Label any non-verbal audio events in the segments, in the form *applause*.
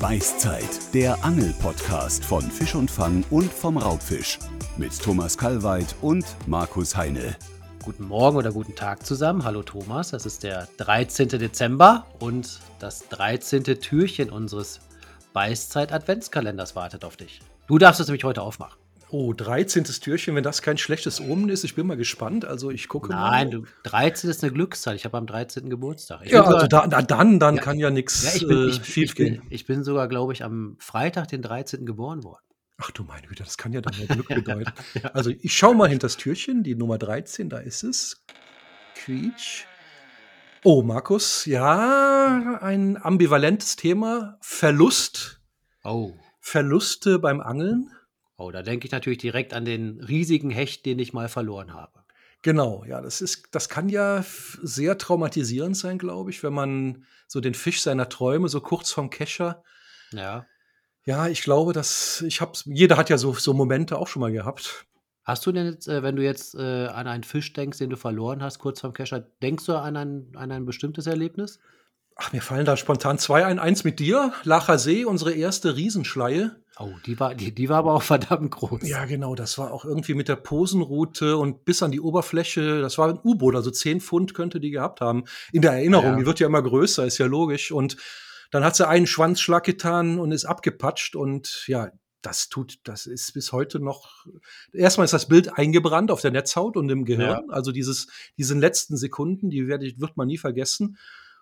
Beißzeit, der Angel-Podcast von Fisch und Fang und vom Raubfisch. Mit Thomas Kalweit und Markus Heine. Guten Morgen oder guten Tag zusammen. Hallo Thomas, das ist der 13. Dezember und das 13. Türchen unseres Beißzeit-Adventskalenders wartet auf dich. Du darfst es nämlich heute aufmachen. Oh, 13. Türchen, wenn das kein schlechtes Omen ist. Ich bin mal gespannt. Also ich gucke Nein, mal. du, 13 ist eine Glückszahl. Ich habe am 13. Geburtstag. Ich Ja, also da, na, dann, dann Ja, kann ja nichts ja, ich bin, äh, ich, schief ich, bin, gehen. ich bin sogar, glaube ich, am Freitag, den 13. geboren worden. Ach du meine Güte, das kann ja dann *laughs* ja Glück bedeuten. Also ich schaue mal hinter das Türchen, die Nummer 13, da ist es. Quietsch. Oh, Markus, ja, ein ambivalentes Thema. Verlust, Oh. Verluste beim Angeln. Oh, da denke ich natürlich direkt an den riesigen Hecht, den ich mal verloren habe. Genau, ja, das ist, das kann ja sehr traumatisierend sein, glaube ich, wenn man so den Fisch seiner Träume so kurz vorm Kescher Ja. Ja, ich glaube, dass ich hab's. Jeder hat ja so, so Momente auch schon mal gehabt. Hast du denn jetzt, äh, wenn du jetzt äh, an einen Fisch denkst, den du verloren hast, kurz vorm Kescher, denkst du an ein, an ein bestimmtes Erlebnis? Ach, mir fallen da spontan zwei ein. Eins mit dir, Lacher See, unsere erste Riesenschleie. Oh, die war, die, die war aber auch verdammt groß. Ja, genau, das war auch irgendwie mit der Posenroute und bis an die Oberfläche. Das war ein U-Boot, also zehn Pfund könnte die gehabt haben. In der Erinnerung, Ja. die wird ja immer größer, ist ja logisch. Und dann hat sie einen Schwanzschlag getan und ist abgepatscht. Und ja, das tut, das ist bis heute noch. Erstmal ist das Bild eingebrannt auf der Netzhaut und im Gehirn. Also dieses, diese letzten Sekunden, die werde ich, wird man nie vergessen.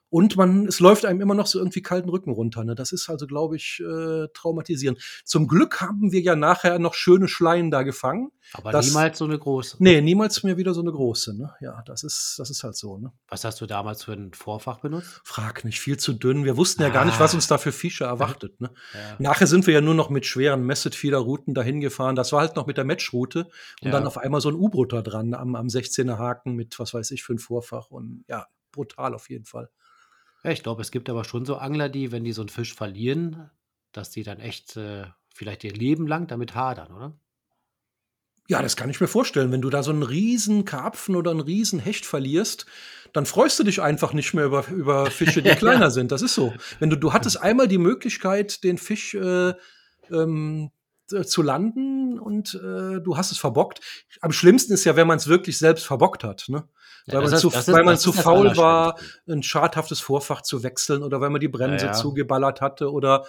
Und man, es läuft einem immer noch so irgendwie kalten Rücken runter. Ne? Das ist also, glaube ich, äh, traumatisierend. Zum Glück haben wir ja nachher noch schöne Schleien da gefangen. aber das- niemals so eine große. Nee, niemals mehr wieder so eine große. Ne? Ja, das ist, das ist halt so. Ne? Was hast du damals für ein Vorfach benutzt? Frag nicht, viel zu dünn. Wir wussten ja gar nicht, was Ah. uns da für Fische erwartet. Ne? Ja. Nachher sind wir ja nur noch mit schweren Messed-Feeder-Routen dahin gefahren. Das war halt noch mit der Matchroute. Und Ja. dann auf einmal so ein U-Boot da dran am, am 16er Haken mit, was weiß ich, für ein Vorfach. Und ja, brutal auf jeden Fall. Ja, ich glaube, es gibt aber schon so Angler, die, wenn die so einen Fisch verlieren, dass die dann echt äh, vielleicht ihr Leben lang damit hadern, oder? Ja, das kann ich mir vorstellen. Wenn du da so einen riesen Karpfen oder einen riesen Hecht verlierst, dann freust du dich einfach nicht mehr über, über Fische, die *laughs* kleiner sind. Das ist so. Wenn du, du hattest einmal die Möglichkeit, den Fisch äh, ähm, äh, zu landen und äh, du hast es verbockt. Am schlimmsten ist ja, wenn man es wirklich selbst verbockt hat. Ne? Weil man ist- zu, ist- weil man zu faul war, ein schadhaftes Vorfach zu wechseln oder weil man die Bremse Ja, ja. zugeballert hatte Oder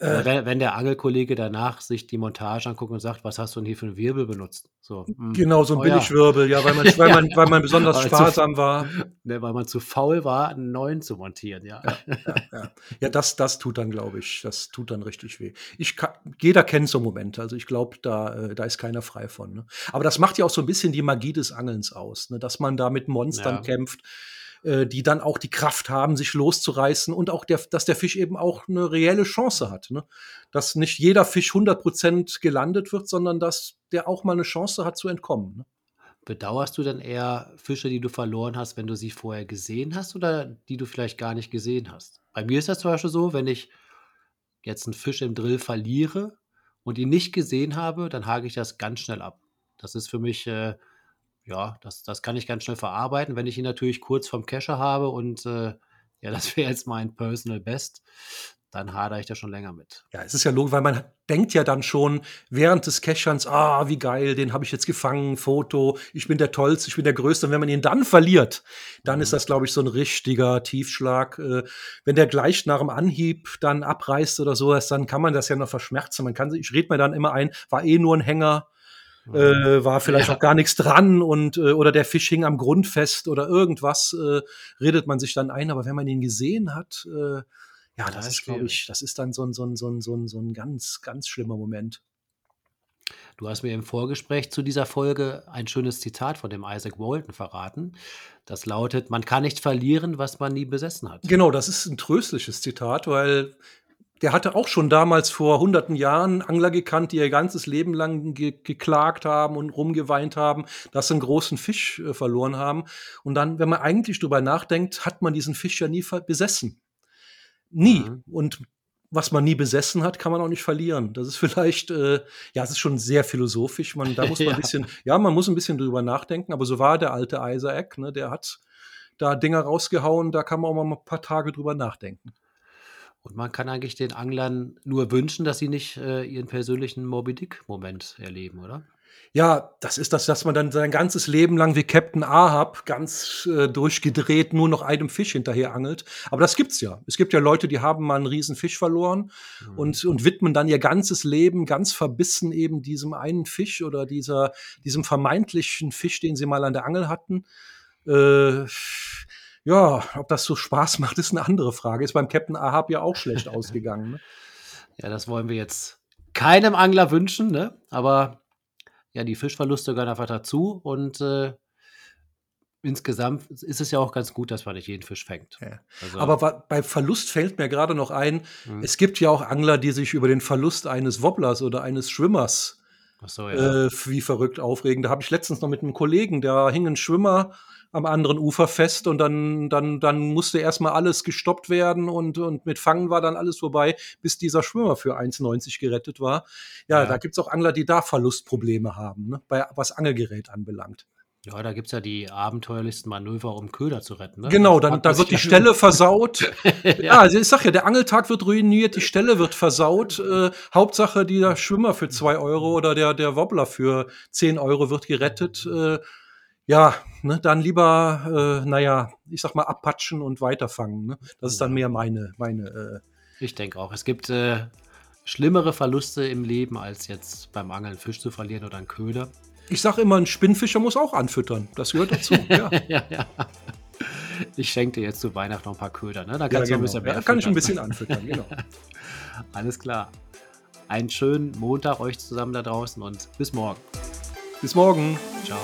äh, wenn, wenn der Angelkollege danach sich die Montage anguckt und sagt, was hast du denn hier für einen Wirbel benutzt? So, hm, genau so ein oh ja. Billigwirbel, ja, weil man, *laughs* weil man, weil man besonders zu- sparsam war. Ne, weil man zu faul war, einen neuen zu montieren, ja. ja. ja, das, *laughs* das tut dann, glaube ich, das tut dann richtig weh. Ich kann, jeder kennt so Momente, also ich glaube, da, äh, da ist keiner frei von. Ne? Aber das macht ja auch so ein bisschen die Magie des Angelns aus, ne? dass man da mit Monstern Ja. kämpft, äh, die dann auch die Kraft haben, sich loszureißen und auch, der, dass der Fisch eben auch eine reelle Chance hat. Ne? Dass nicht jeder Fisch 100% gelandet wird, sondern dass der auch mal eine Chance hat zu entkommen. Ne? Bedauerst du denn eher Fische, die du verloren hast, wenn du sie vorher gesehen hast oder die du vielleicht gar nicht gesehen hast? Bei mir ist das zum Beispiel so, wenn ich jetzt einen Fisch im Drill verliere und ihn nicht gesehen habe, dann hake ich das ganz schnell ab. Das ist für mich, äh, ja, das, das kann ich ganz schnell verarbeiten. Wenn ich ihn natürlich kurz vom Kescher habe und äh, ja, *laughs* das wäre jetzt mein Personal Best, dann hadere ich da schon länger mit. Ja, es ist ja logisch, weil man denkt ja dann schon während des Kescherns, ah, wie geil, den habe ich jetzt gefangen, Foto, ich bin der Tollste, ich bin der Größte. Und wenn man ihn dann verliert, dann Mhm. ist das, glaube ich, so ein richtiger Tiefschlag. Äh, wenn der gleich nach dem Anhieb dann abreißt oder sowas, dann kann man das ja noch verschmerzen. Man kann, ich rede mir dann immer ein, war eh nur ein Hänger, äh, war vielleicht Ja. auch gar nichts dran und äh, oder der Fisch hing am Grund fest oder irgendwas, äh, redet man sich dann ein. Aber wenn man ihn gesehen hat, äh, ja, Ja, das ist glaube ich, das ist dann so ein, so ein, so ein, so ein, so ein ganz, ganz schlimmer Moment. Du hast mir im Vorgespräch zu dieser Folge ein schönes Zitat von dem Isaac Walton verraten. Das lautet: Man kann nicht verlieren, was man nie besessen hat. Genau, das ist ein tröstliches Zitat, weil der hatte auch schon damals vor hunderten Jahren Angler gekannt, die ihr ganzes Leben lang ge geklagt haben und rumgeweint haben, dass sie einen großen Fisch äh, verloren haben. Und dann, wenn man eigentlich drüber nachdenkt, hat man diesen Fisch ja nie besessen. Nie. Mhm. Und was man nie besessen hat, kann man auch nicht verlieren. Das ist vielleicht, äh, ja, es ist schon sehr philosophisch. Man, da *laughs* muss man Ja. ein bisschen, ja, man muss ein bisschen drüber nachdenken. Aber so war der alte Isaac, ne, der hat da Dinger rausgehauen, da kann man auch mal ein paar Tage drüber nachdenken. Und man kann eigentlich den Anglern nur wünschen, dass sie nicht äh, ihren persönlichen Moby Dick-Moment erleben, oder? Ja, das ist das, dass man dann sein ganzes Leben lang wie Captain Ahab ganz äh, durchgedreht nur noch einem Fisch hinterher angelt. Aber das gibt's ja. Es gibt ja Leute, die haben mal einen riesen Fisch verloren mhm. und, und widmen dann ihr ganzes Leben ganz verbissen eben diesem einen Fisch oder dieser, diesem vermeintlichen Fisch, den sie mal an der Angel hatten. Äh, ja, ob das so Spaß *laughs* macht, ist eine andere Frage. Ist beim Captain Ahab ja auch schlecht ausgegangen. Ne? *laughs* Ja, das wollen wir jetzt keinem Angler wünschen, ne? Aber ja, die Fischverluste gehören einfach dazu und äh, insgesamt ist es ja auch ganz gut, dass man nicht jeden Fisch fängt. Ja. Also, Aber bei Verlust fällt mir gerade noch ein, mhm. es gibt ja auch Angler, die sich über den Verlust eines Wobblers oder eines Schwimmers so, ja. äh, wie verrückt aufregen. Da habe ich letztens noch mit einem Kollegen, da hing ein Schwimmer am anderen Ufer fest und dann, dann, dann musste erstmal alles gestoppt werden und, und mit Fangen war dann alles vorbei, bis dieser Schwimmer für 1,90 gerettet war. Ja, ja. da gibt's auch Angler, die da Verlustprobleme haben, ne, bei, was Angelgerät anbelangt. Ja, da gibt es ja die abenteuerlichsten Manöver, um Köder zu retten. Ne? Genau, dann, da wird die *laughs* Stelle versaut. *laughs* ja. ja, also ich sag ja, der Angeltag wird ruiniert, die Stelle wird versaut. *laughs* Äh, Hauptsache, dieser Schwimmer für zwei Euro oder der, der Wobbler für zehn Euro wird gerettet. Äh, ja, ne, dann lieber, äh, naja, ich sag mal, abpatschen und weiterfangen. Ne? Das ist dann mehr meine, meine. Äh ich denke auch. Es gibt äh, schlimmere Verluste im Leben, als jetzt beim Angeln Fisch zu verlieren oder einen Köder. Ich sag immer, ein Spinnfischer muss auch anfüttern. Das gehört dazu. *laughs* ja. ja, *laughs* ja. Ich schenke dir jetzt zu Weihnachten noch ein paar Köder. Ne? Da, kannst ja, genau. du ein bisschen mehr ja, kann ich ein bisschen anfüttern, genau. *laughs* Alles klar. Einen schönen Montag euch zusammen da draußen und bis morgen. Bis morgen. Ciao.